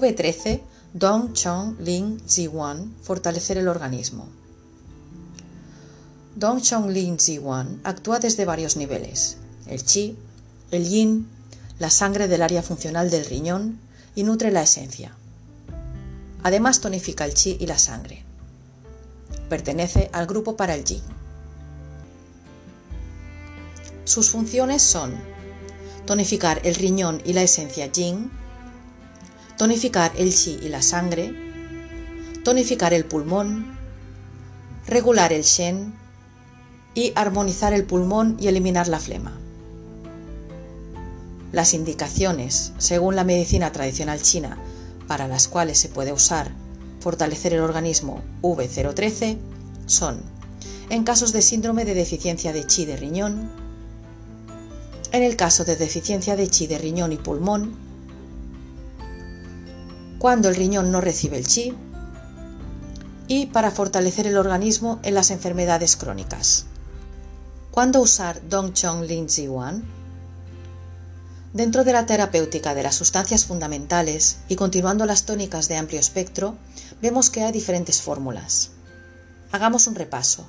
V13 Dong Chong Ling Ziwan fortalecer el organismo. Dong Chong Ling Ziwan actúa desde varios niveles: el chi, el yin, la sangre del área funcional del riñón y nutre la esencia. Además tonifica el chi y la sangre. Pertenece al grupo para el yin. Sus funciones son tonificar el riñón y la esencia yin, tonificar el chi y la sangre, tonificar el pulmón, regular el shen y armonizar el pulmón y eliminar la flema. Las indicaciones, según la medicina tradicional china, para las cuales se puede usar fortalecer el organismo V013 son en casos de síndrome de deficiencia de chi de riñón, en el caso de deficiencia de chi de riñón y pulmón, cuando el riñón no recibe el chi y para fortalecer el organismo en las enfermedades crónicas. ¿Cuándo usar Dongchong Linzi Wan? Dentro de la terapéutica de las sustancias fundamentales y continuando las tónicas de amplio espectro, vemos que hay diferentes fórmulas. Hagamos un repaso.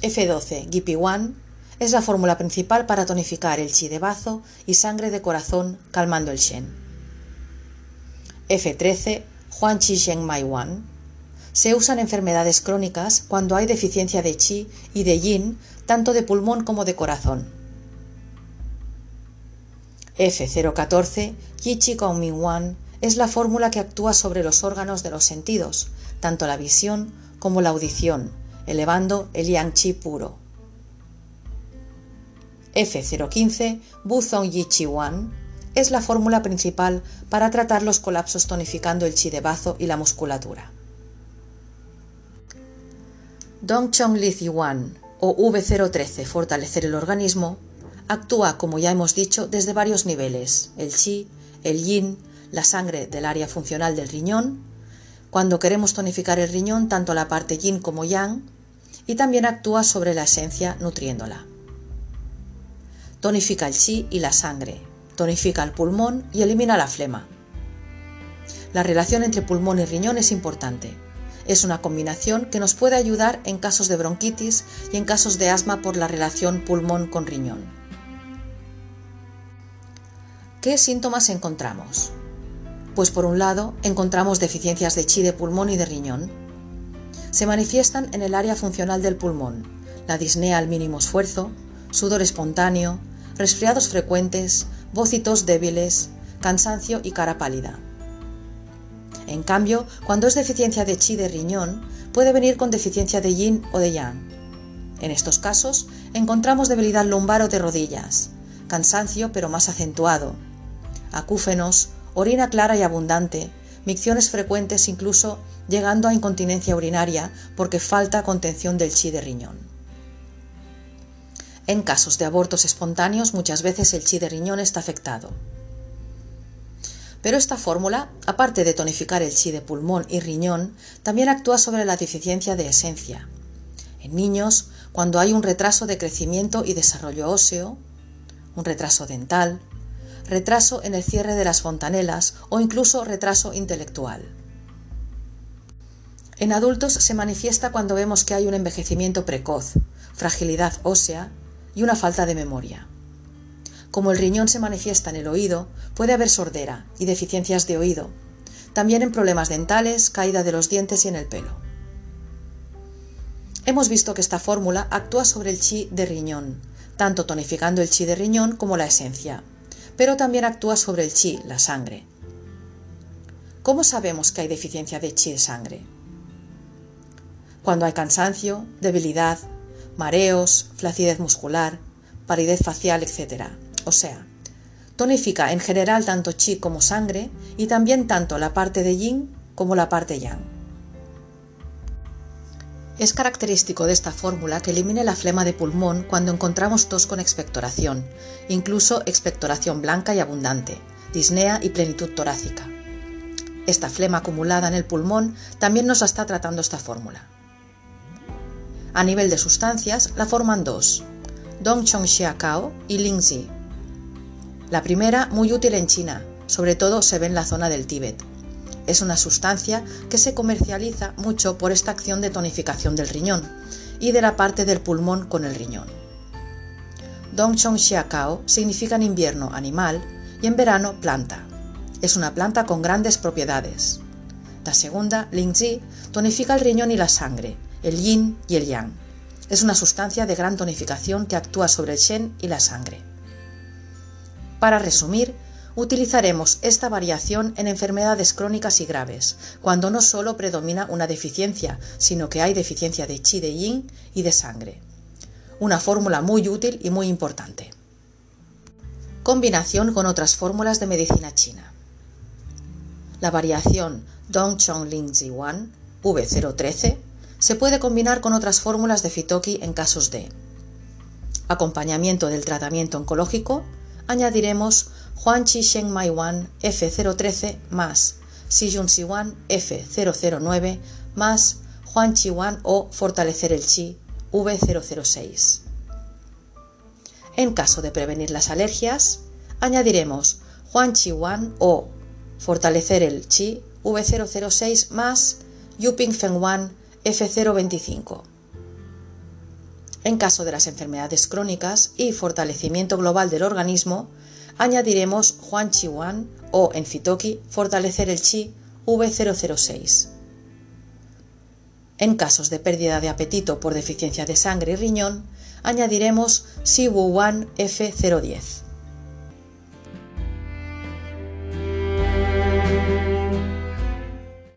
F12 GP1 es la fórmula principal para tonificar el chi de bazo y sangre de corazón calmando el shen. F13 Huan Chi Sheng Mai Wan se usa en enfermedades crónicas cuando hay deficiencia de chi y de yin tanto de pulmón como de corazón. F014 Yi Chi Kong Min Wan es la fórmula que actúa sobre los órganos de los sentidos, tanto la visión como la audición, elevando el yang chi puro. F015 Buzong Yi Chi Wan es la fórmula principal para tratar los colapsos tonificando el chi de bazo y la musculatura. Dong Chong Li Wan o V013 fortalecer el organismo actúa, como ya hemos dicho, desde varios niveles, el chi, el yin, la sangre del área funcional del riñón, cuando queremos tonificar el riñón, tanto la parte yin como yang, y también actúa sobre la esencia nutriéndola. Tonifica el chi y la sangre, tonifica el pulmón y elimina la flema. La relación entre pulmón y riñón es importante. Es una combinación que nos puede ayudar en casos de bronquitis y en casos de asma por la relación pulmón con riñón. ¿Qué síntomas encontramos? Pues por un lado encontramos deficiencias de chi de pulmón y de riñón. Se manifiestan en el área funcional del pulmón, la disnea al mínimo esfuerzo, sudor espontáneo, resfriados frecuentes, voz débiles, cansancio y cara pálida. En cambio, cuando es deficiencia de chi de riñón, puede venir con deficiencia de yin o de yang. En estos casos, encontramos debilidad lumbar o de rodillas, cansancio pero más acentuado, acúfenos, orina clara y abundante, micciones frecuentes incluso llegando a incontinencia urinaria porque falta contención del chi de riñón. En casos de abortos espontáneos muchas veces el chi de riñón está afectado. Pero esta fórmula, aparte de tonificar el chi de pulmón y riñón, también actúa sobre la deficiencia de esencia. En niños, cuando hay un retraso de crecimiento y desarrollo óseo, un retraso dental, retraso en el cierre de las fontanelas o incluso retraso intelectual. En adultos se manifiesta cuando vemos que hay un envejecimiento precoz, fragilidad ósea y una falta de memoria. Como el riñón se manifiesta en el oído, puede haber sordera y deficiencias de oído, también en problemas dentales, caída de los dientes y en el pelo. Hemos visto que esta fórmula actúa sobre el chi de riñón, tanto tonificando el chi de riñón como la esencia, pero también actúa sobre el chi, la sangre. ¿Cómo sabemos que hay deficiencia de chi de sangre? Cuando hay cansancio, debilidad, mareos, flacidez muscular, palidez facial, etc. O sea, tonifica en general tanto chi como sangre y también tanto la parte de yin como la parte yang. Es característico de esta fórmula que elimine la flema de pulmón cuando encontramos tos con expectoración, incluso expectoración blanca y abundante, disnea y plenitud torácica. Esta flema acumulada en el pulmón también nos está tratando esta fórmula. A nivel de sustancias, la forman dos, Dong Chong Xia Kao y Lingzi. La primera, muy útil en China, sobre todo se ve en la zona del Tíbet. Es una sustancia que se comercializa mucho por esta acción de tonificación del riñón y de la parte del pulmón con el riñón. Dongchong Xiakao significa en invierno animal y en verano planta. Es una planta con grandes propiedades. La segunda, Lingzi, tonifica el riñón y la sangre, el yin y el yang. Es una sustancia de gran tonificación que actúa sobre el shen y la sangre. Para resumir, utilizaremos esta variación en enfermedades crónicas y graves, cuando no solo predomina una deficiencia, sino que hay deficiencia de chi de yin y de sangre. Una fórmula muy útil y muy importante. Combinación con otras fórmulas de medicina china. La variación Dongchong Ling Wan V013 se puede combinar con otras fórmulas de Fitoki en casos de acompañamiento del tratamiento oncológico, añadiremos Huanqi Sheng Mai Wan F013 más Sijun Siwan F009 más Huanqi Wan o fortalecer el Chi V006. En caso de prevenir las alergias, añadiremos Huanqi Wan o fortalecer el Chi V006 más Yuping Feng Wan F025. En caso de las enfermedades crónicas y fortalecimiento global del organismo, añadiremos Juan Chi Wan o en Fitoki fortalecer el Chi V006. En casos de pérdida de apetito por deficiencia de sangre y riñón, añadiremos Si Wu Wan F010.